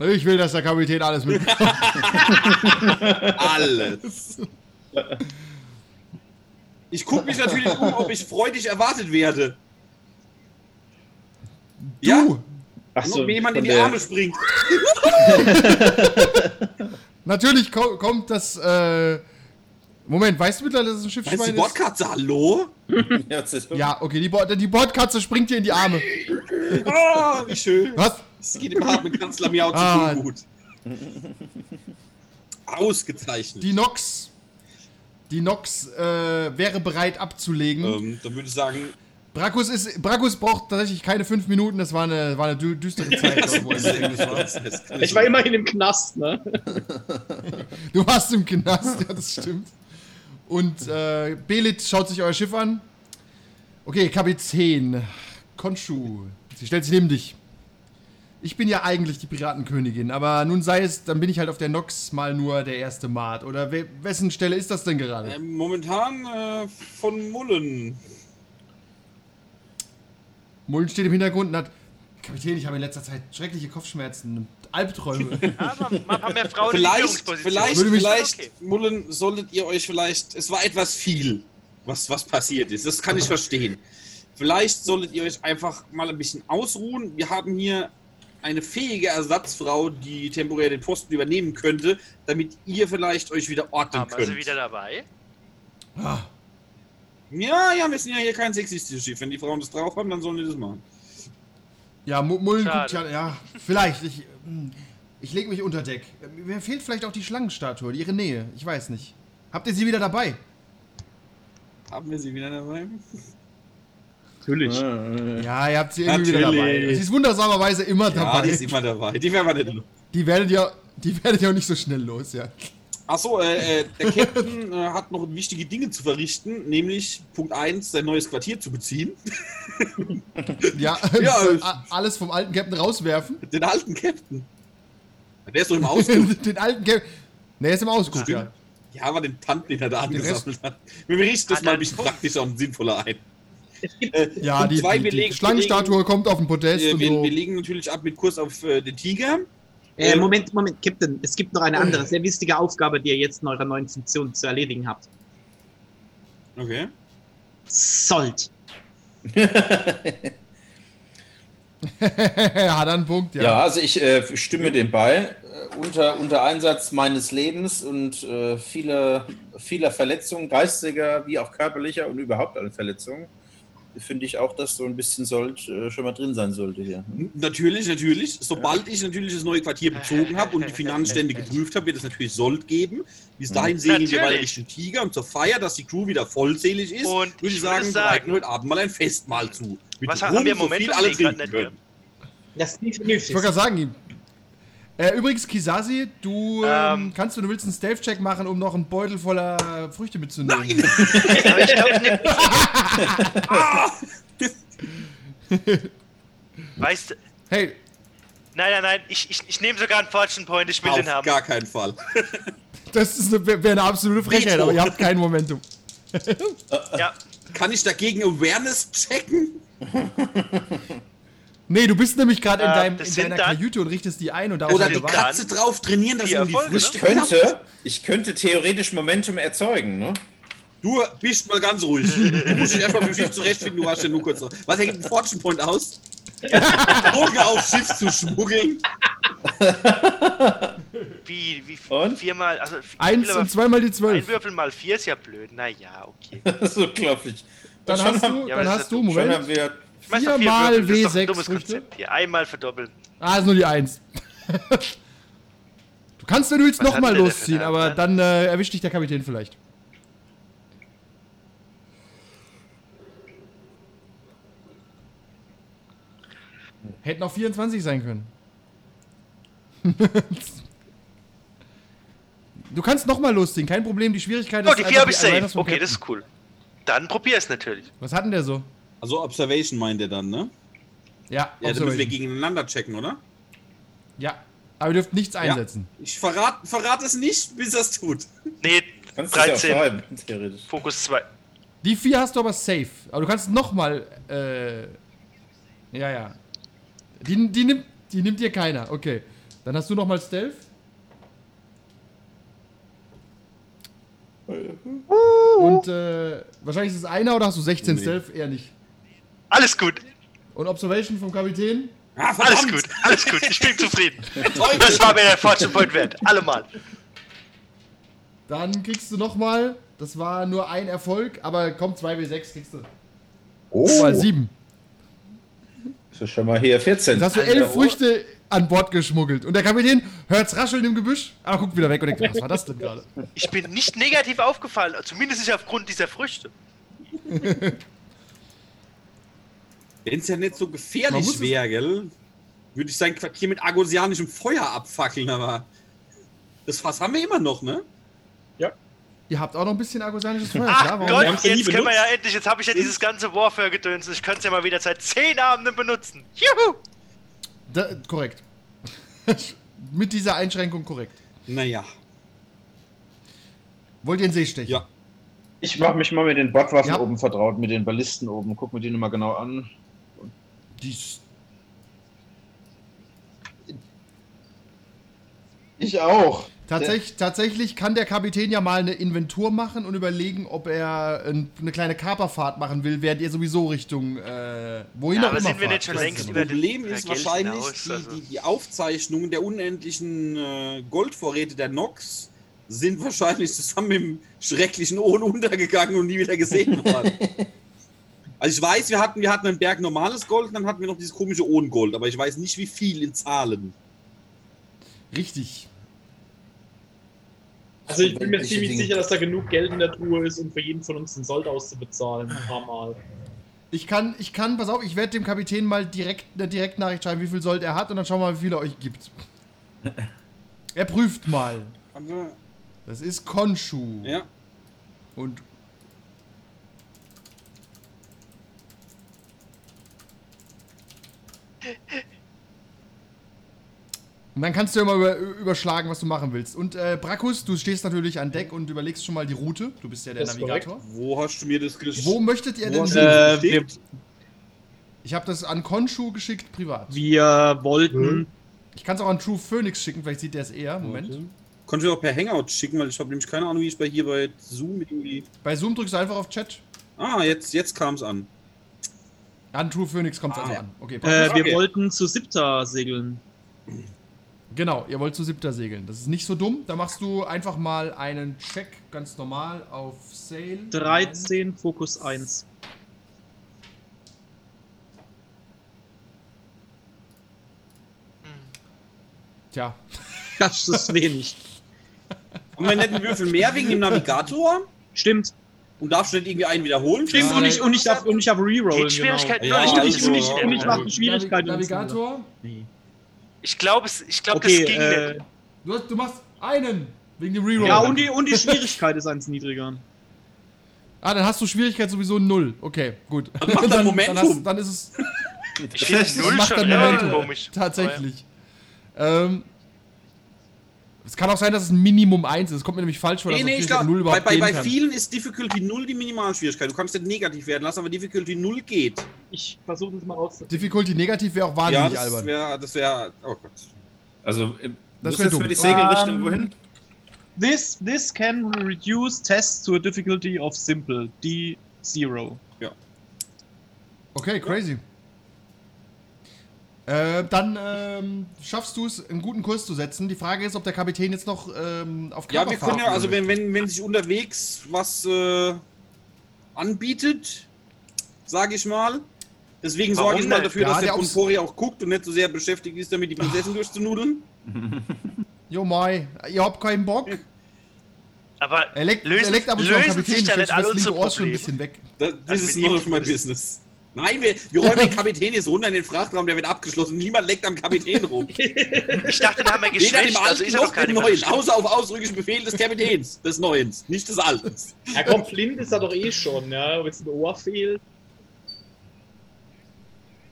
[SPEAKER 1] Ich will, dass der Kapitän alles mitbekommt.
[SPEAKER 4] Alles. Ich gucke mich natürlich um, ob ich freudig erwartet werde. Ja,
[SPEAKER 1] Du,
[SPEAKER 4] ob mir jemand in die
[SPEAKER 7] der-
[SPEAKER 4] Arme springt.
[SPEAKER 1] natürlich ko kommt das, äh, Moment, weißt du mittlerweile, dass es ein
[SPEAKER 4] Weißt du, die
[SPEAKER 1] ist?
[SPEAKER 4] Bordkatze, hallo?
[SPEAKER 7] Ja,
[SPEAKER 1] Ja, okay, die, Bo die Bordkatze springt dir in die Arme.
[SPEAKER 4] Oh, wie schön.
[SPEAKER 1] Was?
[SPEAKER 4] Es geht im harten Kanzler Miau zu
[SPEAKER 1] Ah.
[SPEAKER 4] tun gut. Ausgezeichnet.
[SPEAKER 1] Die Nox, die Nox äh, wäre bereit abzulegen.
[SPEAKER 4] ähm, dann würde ich sagen,
[SPEAKER 1] Brakus, ist, Brakus braucht tatsächlich keine fünf Minuten, das war eine, war eine dü düstere Zeit, wo war.
[SPEAKER 3] Ich war immerhin im Knast, ne?
[SPEAKER 1] Du warst im Knast, ja, das stimmt. Und äh, Belit schaut sich euer Schiff an. Okay, Kapitän. Konshu. Sie stellt sich neben dich. Ich bin ja eigentlich die Piratenkönigin, aber nun sei es, dann bin ich halt auf der Nox mal nur der erste Mart. Oder we wessen Stelle ist das denn gerade?
[SPEAKER 4] Ähm, momentan äh, von Mullen.
[SPEAKER 1] Mullen steht im Hintergrund und hat. Kapitän, ich habe in letzter Zeit schreckliche Kopfschmerzen und Albträume.
[SPEAKER 6] Ja, mal, mal ein paar mehr Frauen in
[SPEAKER 4] Vielleicht,
[SPEAKER 6] Führungspositionen.
[SPEAKER 4] vielleicht, vielleicht,
[SPEAKER 6] Okay.
[SPEAKER 4] Mullen, solltet ihr euch vielleicht, es war etwas viel, was, was passiert ist. Das kann ich verstehen. Vielleicht solltet ihr euch einfach mal ein bisschen ausruhen. Wir haben hier eine fähige Ersatzfrau, die temporär den Posten übernehmen könnte, damit ihr vielleicht euch wieder ordnen
[SPEAKER 6] wir
[SPEAKER 4] könnt.
[SPEAKER 6] sie wieder dabei?
[SPEAKER 1] Ah,
[SPEAKER 4] Ja, ja, wir sind ja hier kein sexistisches Schiff. Wenn die Frauen das drauf haben, dann sollen die das machen.
[SPEAKER 1] ja, Mu- Mullen guckt ja. Ja, vielleicht. Ich, hm, ich lege mich unter Deck. Mir fehlt vielleicht auch die Schlangenstatue, ihre Nähe. Ich weiß nicht. Habt ihr sie wieder dabei?
[SPEAKER 4] Haben wir sie wieder dabei?
[SPEAKER 3] Natürlich.
[SPEAKER 7] Äh,
[SPEAKER 1] Ja, ihr habt sie irgendwie wieder dabei.
[SPEAKER 4] Natürlich.
[SPEAKER 1] Sie ist wundersamerweise immer
[SPEAKER 4] Ja,
[SPEAKER 1] dabei.
[SPEAKER 4] die ist immer dabei. Die werden wir nicht los.
[SPEAKER 1] Die werdet ihr, die werdet ihr auch nicht so schnell los, ja.
[SPEAKER 4] Achso, äh, äh, der Captain äh, hat noch wichtige Dinge zu verrichten, nämlich Punkt 1, sein neues Quartier zu beziehen.
[SPEAKER 1] Ja,
[SPEAKER 4] Ja,
[SPEAKER 1] a- alles vom alten Captain rauswerfen.
[SPEAKER 4] Den alten Captain. Der ist doch im Ausguck.
[SPEAKER 1] Den alten Captain. Ne, er ist im Ausguck, ja.
[SPEAKER 4] ja, aber den Tanten, den er da angesammelt hat. Wir richten das mal ein bisschen praktischer und sinnvoller ein.
[SPEAKER 3] Es gibt
[SPEAKER 4] Äh,
[SPEAKER 1] Ja, die,
[SPEAKER 4] zwei,
[SPEAKER 1] die, die Schlangenstatue kommt auf den Podest
[SPEAKER 4] Äh,
[SPEAKER 1] und
[SPEAKER 4] wir,
[SPEAKER 1] so.
[SPEAKER 4] wir legen natürlich ab mit Kurs auf äh, den Tiger.
[SPEAKER 5] Äh, Moment, Moment, Captain, es gibt noch eine andere, sehr wichtige Aufgabe, die ihr jetzt in eurer neuen Funktion zu erledigen habt.
[SPEAKER 4] Okay.
[SPEAKER 5] Sollt.
[SPEAKER 1] Hat er einen Punkt, ja.
[SPEAKER 7] Ja, also ich äh, stimme dem bei. Äh, unter, unter Einsatz meines Lebens und äh, vieler, vieler Verletzungen, geistiger wie auch körperlicher und überhaupt alle Verletzungen, finde ich auch, dass so ein bisschen Sold äh, schon mal drin sein sollte hier.
[SPEAKER 4] N- Natürlich, natürlich. Sobald ich natürlich das neue Quartier bezogen habe und die Finanzstände geprüft habe, wird es natürlich Sold geben. Bis dahin segeln wir
[SPEAKER 6] Natürlich.
[SPEAKER 4] Richtung Tiger und zur Feier, dass die Crew wieder vollzählig ist,
[SPEAKER 6] Und
[SPEAKER 4] würde ich
[SPEAKER 6] ich
[SPEAKER 4] sagen,
[SPEAKER 6] würde
[SPEAKER 4] bereiten heute Abend mal ein Festmahl zu. Mit
[SPEAKER 6] Was haben wir im
[SPEAKER 4] so
[SPEAKER 6] Moment
[SPEAKER 4] viel
[SPEAKER 6] vom
[SPEAKER 4] alle trinken
[SPEAKER 6] nicht
[SPEAKER 4] können.
[SPEAKER 3] das ist nicht
[SPEAKER 1] Ich
[SPEAKER 3] nötig.
[SPEAKER 1] wollte gerade sagen, Äh, übrigens, Kisasi, du ähm,
[SPEAKER 6] Ähm.
[SPEAKER 1] kannst, wenn du willst, einen Stealth-Check machen, um noch einen Beutel voller Früchte mitzunehmen.
[SPEAKER 6] Aber ich glaube, ne, weißt du,
[SPEAKER 1] Hey,
[SPEAKER 6] nein, nein, nein, ich, ich, ich nehme sogar einen Fortune Point, ich will
[SPEAKER 4] Auf
[SPEAKER 6] den haben.
[SPEAKER 4] gar keinen Fall.
[SPEAKER 1] das ist eine, wäre eine absolute Frechheit,
[SPEAKER 4] Veto.
[SPEAKER 1] aber ihr habt kein Momentum.
[SPEAKER 6] Ja,
[SPEAKER 4] Kann ich dagegen Awareness checken?
[SPEAKER 1] Nee, du bist nämlich gerade in,
[SPEAKER 6] Äh,
[SPEAKER 1] deinem, in deiner Kajüte und richtest die ein und da
[SPEAKER 4] Oder die. Katze drauf trainieren, dass um die
[SPEAKER 6] Erfolge,
[SPEAKER 4] Früchte
[SPEAKER 7] Ich könnte, ich könnte theoretisch Momentum erzeugen, ne?
[SPEAKER 4] Du bist mal ganz ruhig. Du musst dich erstmal mit dem Schiff zurechtfinden, du warst ja nur kurz drauf. Was, er gibt einen Fortune Point aus? Drogen aufs Schiff zu schmuggeln?
[SPEAKER 6] wie, wie
[SPEAKER 7] Und?
[SPEAKER 6] viermal, also
[SPEAKER 1] Eins und zweimal die
[SPEAKER 6] ein
[SPEAKER 1] zwölf.
[SPEAKER 6] Würfel mal vier ist ja blöd. Naja, okay.
[SPEAKER 7] Das ist unglaublich.
[SPEAKER 1] Dann hast
[SPEAKER 7] haben,
[SPEAKER 1] du,
[SPEAKER 6] Ja,
[SPEAKER 1] dann hast du,
[SPEAKER 6] ja-
[SPEAKER 7] schon
[SPEAKER 1] Moment,
[SPEAKER 7] haben wir
[SPEAKER 6] Doch, vier
[SPEAKER 1] Viermal
[SPEAKER 6] Würfel, das ist doch ein
[SPEAKER 1] W6
[SPEAKER 6] dummes
[SPEAKER 1] Früchte?
[SPEAKER 6] Konzept hier. Einmal verdoppeln.
[SPEAKER 1] Ah, ist nur die Eins. du kannst, wenn du willst, nochmal losziehen, aber dann äh, erwischt dich der Kapitän vielleicht. Hätten auch 24 sein können. du kannst nochmal losziehen, kein Problem. Die Schwierigkeit ist
[SPEAKER 6] Oh, die
[SPEAKER 1] einfach
[SPEAKER 6] vier habe ich safe. Okay, das ist cool. Dann probier es natürlich.
[SPEAKER 1] Was hat denn der so?
[SPEAKER 4] Also Observation meint er dann, ne?
[SPEAKER 1] Ja,
[SPEAKER 4] Ja, dann müssen wir gegeneinander checken, oder?
[SPEAKER 1] ja. aber ihr dürft nichts einsetzen.
[SPEAKER 4] Ich verrate verrat es nicht, bis er es tut.
[SPEAKER 6] Nee,
[SPEAKER 7] kannst du es ja auch
[SPEAKER 6] 13.
[SPEAKER 7] schreiben, theoretisch.
[SPEAKER 6] Fokus 2.
[SPEAKER 1] Die vier hast du aber safe. Aber du kannst nochmal. Äh, ja, ja. Die, die, nimmt, die nimmt dir keiner. Okay. Dann hast du nochmal Stealth. Und äh, wahrscheinlich ist es einer oder hast du 16
[SPEAKER 4] Nee.
[SPEAKER 1] Stealth? Eher nicht.
[SPEAKER 6] Alles gut,
[SPEAKER 1] Und Observation vom Kapitän?
[SPEAKER 4] Ah,
[SPEAKER 6] alles gut, alles gut. Ich bin zufrieden. Das war mir der Fortune Point wert. Allemal.
[SPEAKER 1] Dann kriegst du nochmal. Das war nur ein Erfolg, aber komm, 2W6 kriegst du.
[SPEAKER 7] Oh,
[SPEAKER 1] Mal 7.
[SPEAKER 7] das ist schon mal hier 14.
[SPEAKER 1] Jetzt hast du elf. Früchte an Bord geschmuggelt. Und der Kapitän hört's rascheln im Gebüsch, aber guckt wieder weg und denkt, was war das denn gerade?
[SPEAKER 6] Ich bin nicht negativ aufgefallen, zumindest nicht aufgrund dieser Früchte.
[SPEAKER 4] Wenn es ja nicht so gefährlich wäre, gell? Würde ich sein Quartier mit argosianischem Feuer abfackeln, aber. Das Fass haben wir immer noch, ne?
[SPEAKER 1] Ihr habt auch noch ein bisschen argosianisches Feuer,
[SPEAKER 6] Ach
[SPEAKER 1] klar? Warum
[SPEAKER 6] Gott,
[SPEAKER 3] ja
[SPEAKER 6] jetzt können wir ja
[SPEAKER 3] benutzt.
[SPEAKER 6] endlich, jetzt habe ich ja dieses ganze Warfare-Gedöns und ich könnte es ja mal wieder seit 10 Abenden benutzen. Juhu!
[SPEAKER 1] Da, korrekt. Mit dieser Einschränkung korrekt.
[SPEAKER 4] Naja.
[SPEAKER 1] Wollt ihr in den See stechen?
[SPEAKER 4] Ja.
[SPEAKER 2] Ich mache mich mal mit den Bordwaffen
[SPEAKER 1] Ja.
[SPEAKER 2] oben vertraut, mit den Ballisten oben. Guck mir die nochmal genau an.
[SPEAKER 1] Dies.
[SPEAKER 2] Ich auch.
[SPEAKER 1] Tatsächlich, tatsächlich kann der Kapitän ja mal eine Inventur machen und überlegen, ob er ein, eine kleine Kaperfahrt machen will, während ihr sowieso Richtung äh, wohin
[SPEAKER 6] Ja,
[SPEAKER 1] auch
[SPEAKER 6] aber
[SPEAKER 1] immer
[SPEAKER 6] sind wir
[SPEAKER 1] fahrt.
[SPEAKER 6] nicht schon
[SPEAKER 1] Das
[SPEAKER 6] längst
[SPEAKER 1] ist
[SPEAKER 6] über den
[SPEAKER 4] Problem ist wahrscheinlich,
[SPEAKER 6] hinaus,
[SPEAKER 4] die,
[SPEAKER 6] also.
[SPEAKER 4] die, die Aufzeichnungen der unendlichen äh, Goldvorräte der Nox sind wahrscheinlich zusammen mit dem schrecklichen Ohn untergegangen und nie wieder gesehen worden. Also ich weiß, wir hatten, wir hatten einen Berg normales Gold, dann hatten wir noch dieses komische Ohngold, aber ich weiß nicht, wie viel in Zahlen.
[SPEAKER 1] Richtig.
[SPEAKER 3] Also ich bin mir ziemlich sicher, dass da genug Geld in der Truhe ist, um für jeden von uns den Sold auszubezahlen. Ein paar Mal.
[SPEAKER 1] Ich kann, ich kann, pass auf, ich werde dem Kapitän mal direkt eine Direktnachricht schreiben, wie viel Sold er hat und dann schauen wir mal, wie viel er euch gibt. er prüft mal. Das ist Konshu.
[SPEAKER 4] ja.
[SPEAKER 1] Und. Und dann kannst du ja mal über, überschlagen, was du machen willst. Und äh, Brakus, du stehst natürlich an Deck und überlegst schon mal die Route. Du bist ja der Navigator.
[SPEAKER 4] Wo hast du mir das geschickt?
[SPEAKER 1] Wo möchtet ihr denn
[SPEAKER 3] Äh, wir?
[SPEAKER 1] Ich habe das an Konshu geschickt, privat.
[SPEAKER 3] wir wollten.
[SPEAKER 1] Ich kann es auch an True Phoenix schicken, vielleicht sieht der es eher. Moment.
[SPEAKER 4] Konnte ich auch per Hangout schicken, weil ich habe nämlich keine Ahnung, wie ich bei hier bei Zoom irgendwie.
[SPEAKER 1] Bei Zoom drückst du einfach auf Chat.
[SPEAKER 4] Ah, jetzt, jetzt kam es an.
[SPEAKER 1] An True Phoenix kommt es
[SPEAKER 4] Ah,
[SPEAKER 1] also
[SPEAKER 4] ja.
[SPEAKER 1] an. Okay,
[SPEAKER 3] Äh, wir
[SPEAKER 4] Okay.
[SPEAKER 3] wollten zu Sipta segeln.
[SPEAKER 1] Genau, ihr wollt zu siebter segeln. Das ist nicht so dumm. Da machst du einfach mal einen Check ganz normal auf Sail.
[SPEAKER 3] 13, Fokus 1.
[SPEAKER 1] Tja,
[SPEAKER 3] Das ist wenig.
[SPEAKER 4] Haben wir nicht einen Würfel mehr wegen dem Navigator?
[SPEAKER 3] Stimmt.
[SPEAKER 4] Und darfst du nicht irgendwie einen wiederholen?
[SPEAKER 3] Stimmt,
[SPEAKER 1] Ja,
[SPEAKER 3] und ich, und ich darf, und ich darf rerollen.
[SPEAKER 6] Schwierigkeit
[SPEAKER 4] Ja,
[SPEAKER 3] Genau.
[SPEAKER 6] null.
[SPEAKER 3] Ich, ich, und ich, und ich mache
[SPEAKER 4] also,
[SPEAKER 3] Schwierigkeiten.
[SPEAKER 1] Navigator,
[SPEAKER 3] Nee.
[SPEAKER 6] Ich glaube, es- ich glaube,
[SPEAKER 3] Okay,
[SPEAKER 6] das ging
[SPEAKER 3] äh,
[SPEAKER 6] nicht.
[SPEAKER 1] Du, hast, du machst einen wegen dem Reroll.
[SPEAKER 3] ja, und die, und die Schwierigkeit ist eins niedriger.
[SPEAKER 1] ah, dann hast du Schwierigkeit sowieso null. Okay, gut.
[SPEAKER 4] Dann macht er Momentum.
[SPEAKER 1] Dann, hast, dann ist es
[SPEAKER 6] Ich finde
[SPEAKER 1] das
[SPEAKER 6] null
[SPEAKER 1] macht
[SPEAKER 6] schon
[SPEAKER 1] dann Momentum.
[SPEAKER 6] komisch.
[SPEAKER 1] Tatsächlich. Ähm, es kann auch sein, dass es ein Minimum 1 ist. Es kommt mir nämlich falsch vor,
[SPEAKER 4] Nee,
[SPEAKER 1] dass
[SPEAKER 4] nee, ich
[SPEAKER 1] Schwierigkeit
[SPEAKER 4] glaube,
[SPEAKER 1] 0
[SPEAKER 4] bei,
[SPEAKER 1] überhaupt
[SPEAKER 4] bei,
[SPEAKER 1] gehen
[SPEAKER 4] bei
[SPEAKER 1] kann.
[SPEAKER 4] vielen ist Difficulty 0 die Minimalschwierigkeit. Du kannst nicht negativ werden lassen, aber Difficulty 0 geht.
[SPEAKER 3] Ich versuche das mal aus.
[SPEAKER 1] Difficulty negativ wäre auch
[SPEAKER 4] Ja,
[SPEAKER 1] wahnsinnig
[SPEAKER 4] das
[SPEAKER 1] albern.
[SPEAKER 4] wäre, das wäre, oh Gott.
[SPEAKER 7] Also, äh,
[SPEAKER 1] Das wär dumm.
[SPEAKER 7] für die Segelrichtung
[SPEAKER 3] Ähm,
[SPEAKER 7] wohin?
[SPEAKER 3] This, this can reduce tests to a difficulty of simple. D zero.
[SPEAKER 1] Okay, crazy. Äh, dann ähm, schaffst du es, einen guten Kurs zu setzen. Die Frage ist, ob der Kapitän jetzt noch ähm, auf
[SPEAKER 4] Ja, wir können ja, also wenn, wenn, wenn sich unterwegs was äh, anbietet, sage ich mal. Deswegen sorge ich mal dafür,
[SPEAKER 1] Ja,
[SPEAKER 4] dass
[SPEAKER 1] der
[SPEAKER 4] der Ponpori auch guckt und nicht so sehr beschäftigt ist, damit die Prinzessin durchzunudeln.
[SPEAKER 1] Jo, Mai, ihr habt keinen Bock.
[SPEAKER 6] Aber
[SPEAKER 1] Er leckt, er
[SPEAKER 6] lösen,
[SPEAKER 1] leckt ab und zu am
[SPEAKER 6] lösen
[SPEAKER 1] Kapitän.
[SPEAKER 6] sich da
[SPEAKER 1] Ich
[SPEAKER 6] nicht
[SPEAKER 1] das
[SPEAKER 6] all
[SPEAKER 1] linke
[SPEAKER 6] unsere
[SPEAKER 1] Ohr schon ein
[SPEAKER 6] Probleme.
[SPEAKER 1] bisschen weg.
[SPEAKER 4] Das, das
[SPEAKER 6] Also
[SPEAKER 4] ist nur mein
[SPEAKER 6] zumindest.
[SPEAKER 4] Business. Nein, wir, wir räumen den Kapitän jetzt runter in den Frachtraum, der wird abgeschlossen. Niemand leckt am Kapitän rum.
[SPEAKER 6] Ich dachte, da haben wir
[SPEAKER 4] Weder
[SPEAKER 6] geschwächt, also
[SPEAKER 4] alten
[SPEAKER 6] ist
[SPEAKER 4] noch
[SPEAKER 6] keine
[SPEAKER 4] dem neuen. Außer auf ausdrücklichen Befehl des Kapitäns. Des Neuen, nicht des Alten.
[SPEAKER 3] Ja, komm, Flint ist er doch eh schon, ja. Wenn es ein Ohr fehlt.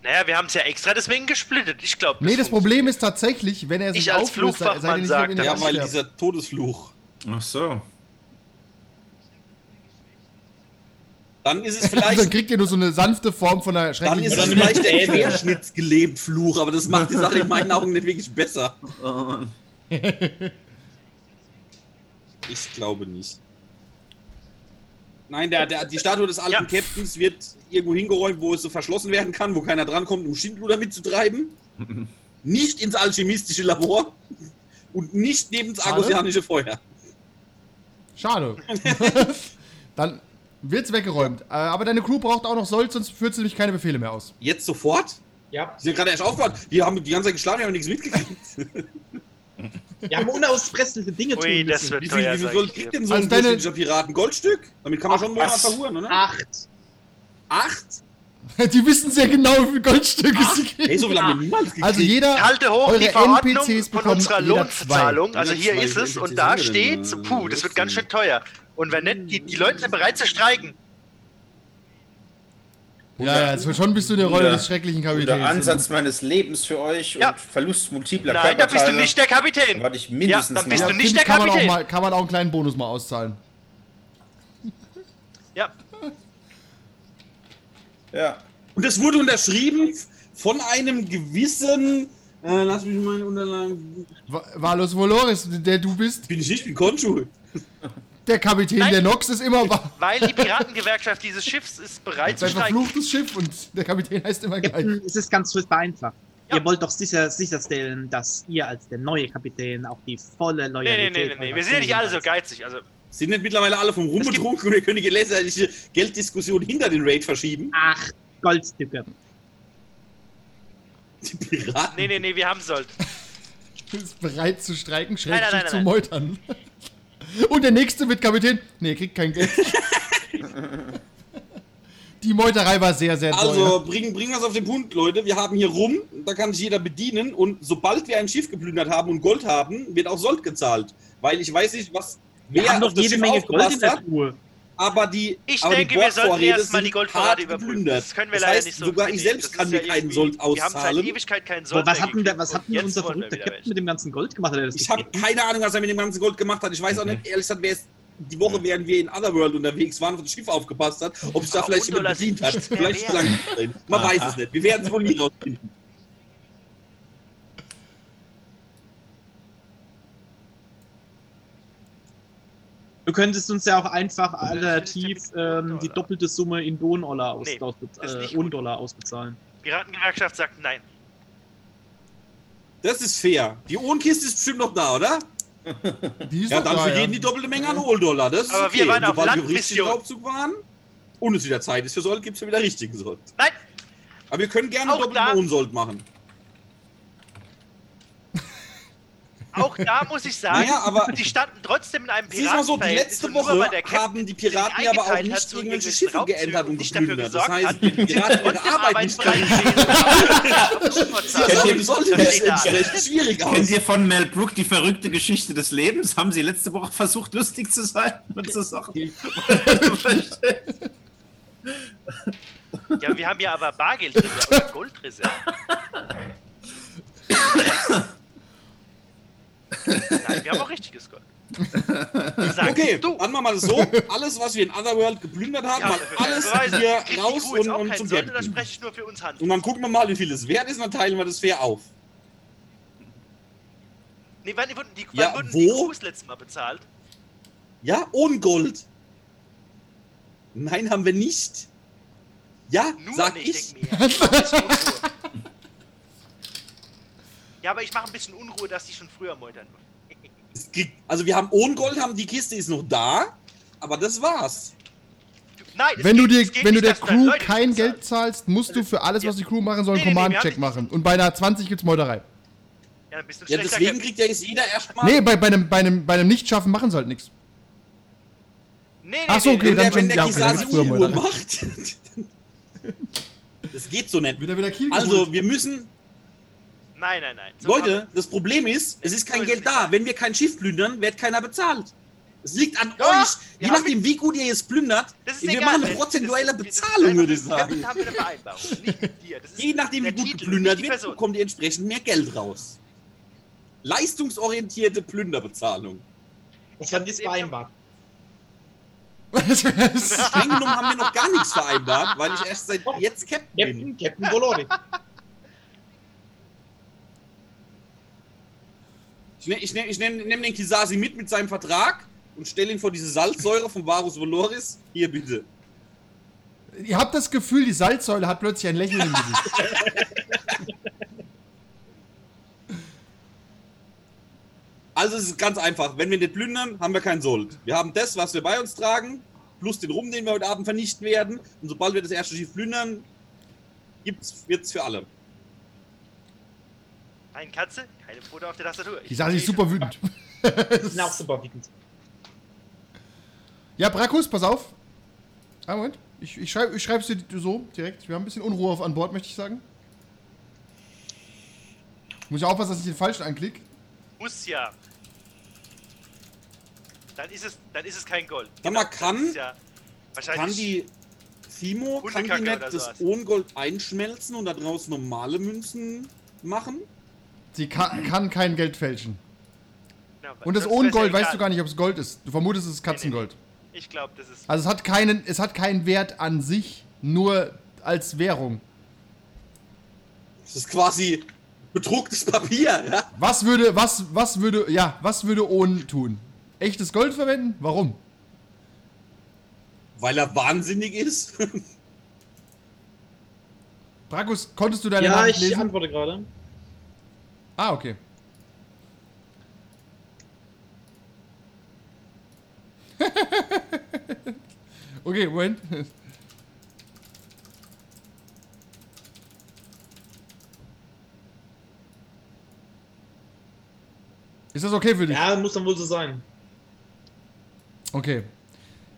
[SPEAKER 6] Naja, wir haben es ja extra deswegen gesplittet. Ich glaube,
[SPEAKER 1] Nee, das Problem ist tatsächlich, wenn er sich
[SPEAKER 6] Ich als
[SPEAKER 1] auflöst, sei- seid ihr
[SPEAKER 6] Flugfachmann
[SPEAKER 1] nicht
[SPEAKER 6] sag
[SPEAKER 1] in
[SPEAKER 6] das.
[SPEAKER 1] der
[SPEAKER 4] Ja, weil dieser Todesfluch.
[SPEAKER 7] Ach so.
[SPEAKER 4] Dann ist es
[SPEAKER 1] Dann
[SPEAKER 4] vielleicht,
[SPEAKER 1] kriegt ihr nur so eine sanfte Form von einer
[SPEAKER 4] dann
[SPEAKER 1] schrecklichen
[SPEAKER 4] ist es vielleicht der
[SPEAKER 3] eine Träne.
[SPEAKER 4] Querschnittsgelebt-Fluch, aber das macht die Sache in meinen Augen nicht wirklich besser. Ich glaube nicht. Nein, der, der, die Statue des alten
[SPEAKER 6] Ja.
[SPEAKER 4] Captains wird irgendwo hingeräumt, wo es so verschlossen werden kann, wo keiner drankommt, um Schindluder mitzutreiben. nicht ins alchemistische Labor und nicht neben das argosianische Feuer.
[SPEAKER 1] Schade. Dann wird's weggeräumt. Äh, Aber deine Crew braucht auch noch Sold, sonst führt sie nämlich keine Befehle mehr aus.
[SPEAKER 4] Jetzt sofort?
[SPEAKER 3] Ja.
[SPEAKER 4] Sie sind gerade erst aufgewacht. Die haben die ganze Zeit geschlafen, die haben nichts mitgekriegt.
[SPEAKER 3] Wir haben unauspressliche Dinge tun
[SPEAKER 6] Ui, das
[SPEAKER 3] müssen.
[SPEAKER 6] wird
[SPEAKER 4] Wie viel,
[SPEAKER 6] teuer
[SPEAKER 4] wie viel
[SPEAKER 6] sag
[SPEAKER 4] Gold
[SPEAKER 6] ich
[SPEAKER 4] kriegt
[SPEAKER 6] dir.
[SPEAKER 4] denn so
[SPEAKER 1] Also
[SPEAKER 4] ein
[SPEAKER 1] deine-
[SPEAKER 4] Piraten? Goldstück? Damit kann man schon einen Monat verhuren, oder?
[SPEAKER 3] Acht.
[SPEAKER 4] Acht?
[SPEAKER 1] Die wissen sehr genau, wie viele Goldstücke sie kriegen.
[SPEAKER 4] Hey, so viel haben wir niemals gekriegt.
[SPEAKER 1] Also jeder,
[SPEAKER 6] Halte hoch
[SPEAKER 1] eure
[SPEAKER 6] die Verordnung
[SPEAKER 1] NPCs
[SPEAKER 6] von
[SPEAKER 1] bekommen
[SPEAKER 6] unserer
[SPEAKER 1] jeder
[SPEAKER 6] Lohnverzahlung. Also
[SPEAKER 4] Ja,
[SPEAKER 6] hier
[SPEAKER 4] zwei
[SPEAKER 6] ist es und da
[SPEAKER 4] haben wir denn,
[SPEAKER 6] steht,
[SPEAKER 4] äh,
[SPEAKER 6] puh, das wird ganz schön teuer. Und wenn nicht, die, die Leute sind bereit zu streiken.
[SPEAKER 1] Ja, ja, so schon bist du in der Rolle des schrecklichen
[SPEAKER 7] Der
[SPEAKER 1] Kapitäns.
[SPEAKER 7] Ansatz meines Lebens für euch
[SPEAKER 6] Ja.
[SPEAKER 7] und Verlust multipler
[SPEAKER 6] Nein, da bist du nicht der Kapitän.
[SPEAKER 7] erwarte ich
[SPEAKER 6] Ja,
[SPEAKER 7] mindestens
[SPEAKER 6] dann bist
[SPEAKER 1] ja,
[SPEAKER 6] du nicht
[SPEAKER 1] finde
[SPEAKER 6] der
[SPEAKER 1] kann man, auch
[SPEAKER 6] Kapitän.
[SPEAKER 1] mal, kann man auch einen kleinen Bonus mal auszahlen.
[SPEAKER 6] Ja,
[SPEAKER 7] Ja.
[SPEAKER 4] Und das wurde unterschrieben von einem gewissen. Äh, lass mich meine Unterlagen.
[SPEAKER 1] Va- Valos Voloris, der du bist,
[SPEAKER 4] Bin ich nicht, bin Konsul.
[SPEAKER 1] der Kapitän
[SPEAKER 6] Nein.
[SPEAKER 1] der Nox ist immer wa-
[SPEAKER 6] weil die Piratengewerkschaft dieses Schiffs ist bereit zu
[SPEAKER 1] sein
[SPEAKER 6] streiken.
[SPEAKER 1] verfluchtes Schiff und der Kapitän heißt immer gleich.
[SPEAKER 5] Es ist ganz furchtbar einfach.
[SPEAKER 6] Ja.
[SPEAKER 5] Ihr wollt doch sicher, sicherstellen, dass ihr als der neue Kapitän auch die volle
[SPEAKER 6] Nee,
[SPEAKER 5] Loyalität...
[SPEAKER 6] nee, nee, nee, nee.
[SPEAKER 5] eurer
[SPEAKER 6] Wir sind ja nicht alle so geizig. Also,
[SPEAKER 4] Sind nicht mittlerweile alle vom Rum betrunken und wir können die letztendliche Gelddiskussion hinter den Raid verschieben?
[SPEAKER 5] Acht Goldstücke.
[SPEAKER 4] Die Piraten.
[SPEAKER 6] nee, nee, nee, wir haben Sold.
[SPEAKER 1] ist bereit zu streiken,
[SPEAKER 6] nein,
[SPEAKER 1] zu meutern. Und der nächste wird Kapitän. Nee, kriegt kein Geld. Die Meuterei war sehr, sehr teuer.
[SPEAKER 4] Also, bringen bring wir es auf den Punkt, Leute. Wir haben hier rum, da kann sich jeder bedienen und sobald wir ein Schiff geplündert haben und Gold haben, wird auch Sold gezahlt. Weil ich weiß nicht, was.
[SPEAKER 5] Wir
[SPEAKER 4] wer
[SPEAKER 5] haben doch
[SPEAKER 4] auf das
[SPEAKER 5] jede
[SPEAKER 4] Schiff
[SPEAKER 5] Menge Gold in der
[SPEAKER 4] hat,
[SPEAKER 5] Truhe.
[SPEAKER 4] Aber die,
[SPEAKER 6] Ich
[SPEAKER 4] aber
[SPEAKER 6] denke,
[SPEAKER 4] die
[SPEAKER 6] wir sollten erstmal die
[SPEAKER 4] hart
[SPEAKER 6] überprüfen. Das können wir
[SPEAKER 4] Das
[SPEAKER 6] leider
[SPEAKER 4] heißt,
[SPEAKER 6] nicht so
[SPEAKER 4] Sogar ich selbst kann
[SPEAKER 6] ist
[SPEAKER 4] mir
[SPEAKER 6] ja
[SPEAKER 4] keinen Sold
[SPEAKER 6] Wir haben seit
[SPEAKER 4] auszahlen.
[SPEAKER 6] Ewigkeit keinen
[SPEAKER 5] Aber
[SPEAKER 6] Sold
[SPEAKER 5] was hat denn, der,
[SPEAKER 6] gekriegt
[SPEAKER 5] was hat
[SPEAKER 6] und
[SPEAKER 5] denn
[SPEAKER 6] jetzt
[SPEAKER 5] unser verrückter Captain mit dem ganzen Gold gemacht? Hat er das
[SPEAKER 4] Ich habe keine Ahnung, was er mit dem ganzen Gold gemacht hat. Ich weiß auch nicht, ehrlich gesagt, wer es die Woche, während wir in Otherworld unterwegs waren, auf das Schiff aufgepasst hat, ob es da
[SPEAKER 6] Aber
[SPEAKER 4] vielleicht jemand bedient hat. Vielleicht. Man weiß es nicht. Wir werden es wohl nie rausfinden.
[SPEAKER 5] Du könntest uns ja auch einfach alternativ ähm, die
[SPEAKER 6] Dollar.
[SPEAKER 5] doppelte Summe in Don-Dollar aus,
[SPEAKER 6] Nee,
[SPEAKER 5] äh,
[SPEAKER 6] gut.
[SPEAKER 5] Un-Dollar ausbezahlen.
[SPEAKER 6] Piratengewerkschaft sagt nein.
[SPEAKER 4] Das ist fair. Die Ohrenkiste ist bestimmt noch da, oder?
[SPEAKER 1] Die ist
[SPEAKER 4] Ja, dann
[SPEAKER 1] da,
[SPEAKER 4] für
[SPEAKER 1] ja.
[SPEAKER 4] jeden die doppelte Menge an Ohl-Dollar. Das ist
[SPEAKER 6] Aber
[SPEAKER 4] okay.
[SPEAKER 6] wir waren auf Landmission.
[SPEAKER 4] Raubzug waren und es wieder Zeit ist für Sold, gibt es ja wieder richtigen Sold.
[SPEAKER 6] Nein!
[SPEAKER 4] Aber wir können gerne
[SPEAKER 6] Auch
[SPEAKER 4] doppelten
[SPEAKER 6] da-
[SPEAKER 4] Unsold machen.
[SPEAKER 6] Auch da muss ich sagen,
[SPEAKER 4] Naja, aber-
[SPEAKER 6] die standen trotzdem in einem
[SPEAKER 4] mal so, die letzte
[SPEAKER 6] und
[SPEAKER 4] Woche
[SPEAKER 6] weil der Captain
[SPEAKER 4] haben die
[SPEAKER 6] sich
[SPEAKER 4] Piraten ja aber auch nicht
[SPEAKER 6] zu
[SPEAKER 4] irgendwelche
[SPEAKER 6] irgendwelchen
[SPEAKER 4] Schiffe geändert und
[SPEAKER 6] Raubzügen nicht dafür
[SPEAKER 4] geplündert. Das heißt, die Piraten ihre
[SPEAKER 6] trotzdem
[SPEAKER 4] Arbeit nicht
[SPEAKER 7] ihr-
[SPEAKER 4] sollte
[SPEAKER 6] Das
[SPEAKER 4] recht schwierig aus.
[SPEAKER 7] Kennt ihr von Mel Brooke die verrückte Geschichte des Lebens? Haben sie letzte Woche versucht, lustig zu sein mit so Sachen?
[SPEAKER 6] Ja, wir haben ja aber Bargeldreserve und Goldreserve. Nein, wir haben auch richtiges Gold.
[SPEAKER 4] Okay,
[SPEAKER 6] du,
[SPEAKER 4] dann machen wir das so. Alles, was wir in Otherworld geplündert haben,
[SPEAKER 6] ja,
[SPEAKER 4] mal alles
[SPEAKER 6] Beweise.
[SPEAKER 4] hier
[SPEAKER 6] die
[SPEAKER 4] raus und, und zum
[SPEAKER 6] Hand?
[SPEAKER 4] Und dann gucken wir mal, wie viel es wert ist, und dann teilen wir das fair auf.
[SPEAKER 6] Nee, wann wurden die,
[SPEAKER 4] Ja,
[SPEAKER 6] wann wurden die
[SPEAKER 4] wo?
[SPEAKER 6] Crews letztes Mal bezahlt?
[SPEAKER 4] Ja, ohne Gold. Nein, haben wir nicht. Ja,
[SPEAKER 6] Nur
[SPEAKER 4] sag
[SPEAKER 6] nicht,
[SPEAKER 4] ich.
[SPEAKER 6] denk mir. Ein bisschen Unruhe. Ja, aber ich mache ein bisschen Unruhe, dass die schon früher meutern.
[SPEAKER 4] Also wir haben ohne Gold, haben die Kiste ist noch da, aber das war's.
[SPEAKER 6] Nein,
[SPEAKER 1] Wenn du, dir, wenn du der Crew
[SPEAKER 6] Leute
[SPEAKER 1] kein. Geld zahlst, musst du für alles, was die Crew machen soll, einen
[SPEAKER 6] Nee, nee, nee,
[SPEAKER 1] Command-Check
[SPEAKER 6] haben
[SPEAKER 1] machen. Und bei einer 20 gibt's Meuterei.
[SPEAKER 6] Ja, dann bist du
[SPEAKER 4] Ja, deswegen kriegt ja jetzt jeder erstmal.
[SPEAKER 1] Nee, bei, bei einem, bei einem, bei einem Nichtschaffen machen sie halt nichts.
[SPEAKER 6] Nee, nee,
[SPEAKER 1] Ach so,
[SPEAKER 6] nee,
[SPEAKER 1] okay,
[SPEAKER 4] wenn
[SPEAKER 6] nee,
[SPEAKER 1] dann
[SPEAKER 4] der, wenn
[SPEAKER 1] schon-
[SPEAKER 4] der
[SPEAKER 1] ja, okay, dann Meuterei.
[SPEAKER 4] macht. das geht so nicht. Also, wir müssen.
[SPEAKER 6] Nein, nein, nein. So
[SPEAKER 4] Leute, das Problem ist, es ist kein Geld da. Wenn wir kein Schiff plündern, wird keiner bezahlt. Es liegt an
[SPEAKER 6] Ja,
[SPEAKER 4] euch. Je nachdem, wie gut ihr es plündert,
[SPEAKER 6] Das ist
[SPEAKER 4] wir
[SPEAKER 6] egal.
[SPEAKER 4] machen eine prozentuelle
[SPEAKER 6] das- das ist
[SPEAKER 4] Bezahlung, würde ich
[SPEAKER 6] Damit
[SPEAKER 4] sagen.
[SPEAKER 6] haben wir eine Vereinbarung, nicht mit dir.
[SPEAKER 4] Je nachdem, wie gut
[SPEAKER 6] Titel,
[SPEAKER 4] geplündert wird, bekommt ihr entsprechend mehr Geld raus. Leistungsorientierte Plünderbezahlung.
[SPEAKER 3] Das haben die vereinbart.
[SPEAKER 4] Streng genommen haben wir noch gar nichts vereinbart, weil ich erst seit jetzt Captain bin.
[SPEAKER 3] Captain, Captain Volori.
[SPEAKER 4] Ich nehme ich nehm, ich nehm, nehm den Kisasi mit mit seinem Vertrag und stelle ihn vor diese Salzsäure von Varus Valoris. Hier bitte.
[SPEAKER 1] Ihr habt das Gefühl, die Salzsäule hat plötzlich ein Lächeln im Gesicht.
[SPEAKER 4] Also es ist ganz einfach. Wenn wir nicht plündern, haben wir kein Sold. Wir haben das, was wir bei uns tragen, plus den Rum, den wir heute Abend vernichten werden. Und sobald wir das erste Schiff plündern, gibt's, wird's für alle.
[SPEAKER 6] Nein, Katze, keine Foto auf der Tastatur.
[SPEAKER 1] Die sah sich super wütend.
[SPEAKER 3] Die sind auch super wütend.
[SPEAKER 1] Ja, Brakus, pass auf. Ah, Moment. Ich, ich, schreib, ich schreib's dir so direkt. Wir haben ein bisschen Unruhe auf an Bord, möchte ich sagen. Muss ich aufpassen, dass ich den falschen anklick.
[SPEAKER 6] Muss ja. Dann ist es, dann ist es kein Gold.
[SPEAKER 4] Sag mal, kann-
[SPEAKER 6] ja wahrscheinlich
[SPEAKER 4] Kann die Fimo, kann die nicht das. Ohngold einschmelzen und daraus normale Münzen machen?
[SPEAKER 1] Sie kann, kann kein Geld fälschen.
[SPEAKER 6] Genau,
[SPEAKER 1] Und das
[SPEAKER 6] wär's
[SPEAKER 1] Ohngold
[SPEAKER 6] ja
[SPEAKER 1] weißt du gar nicht, ob es Gold ist. Du vermutest, es ist Katzengold.
[SPEAKER 6] Ich glaube, das ist.
[SPEAKER 1] Also es hat keinen, es hat keinen Wert an sich, nur als Währung.
[SPEAKER 4] Das ist quasi bedrucktes Papier, ja?
[SPEAKER 1] Was würde, was, was würde, ja, was würde Ohn tun? Echtes Gold verwenden? Warum?
[SPEAKER 4] Weil er wahnsinnig ist.
[SPEAKER 1] Brakus, konntest du deine
[SPEAKER 3] Ja,
[SPEAKER 1] Nachricht
[SPEAKER 3] ich
[SPEAKER 1] lesen?
[SPEAKER 3] antworte gerade.
[SPEAKER 1] Ah, okay. okay, Moment. Ist das okay für dich?
[SPEAKER 3] Ja, muss dann wohl so sein.
[SPEAKER 1] Okay.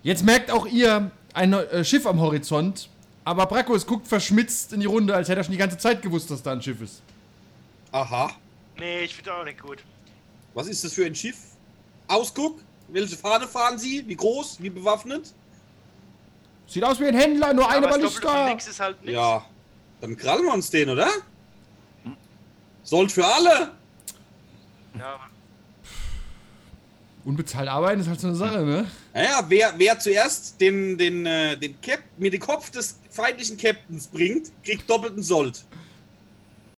[SPEAKER 1] Jetzt merkt auch ihr ein äh, Schiff am Horizont, aber Brakus guckt verschmitzt in die Runde, als hätte er schon die ganze Zeit gewusst, dass da ein Schiff ist.
[SPEAKER 4] Aha.
[SPEAKER 6] Nee, ich finde auch nicht gut.
[SPEAKER 4] Was ist das für ein Schiff? Ausguck? Welche Fahne fahren Sie? Wie groß? Wie bewaffnet?
[SPEAKER 1] Sieht aus wie ein Händler, nur eine
[SPEAKER 6] Doppelte von
[SPEAKER 1] Ballista.
[SPEAKER 6] ist halt.
[SPEAKER 4] Ja. Dann krallen wir uns den, oder? Sold für alle.
[SPEAKER 6] Ja,
[SPEAKER 1] Unbezahlt arbeiten ist halt so eine Sache, ne?
[SPEAKER 4] Naja, wer, wer zuerst den, den, äh, den Cap, mir den Kopf des feindlichen Captains bringt, kriegt doppelten Sold.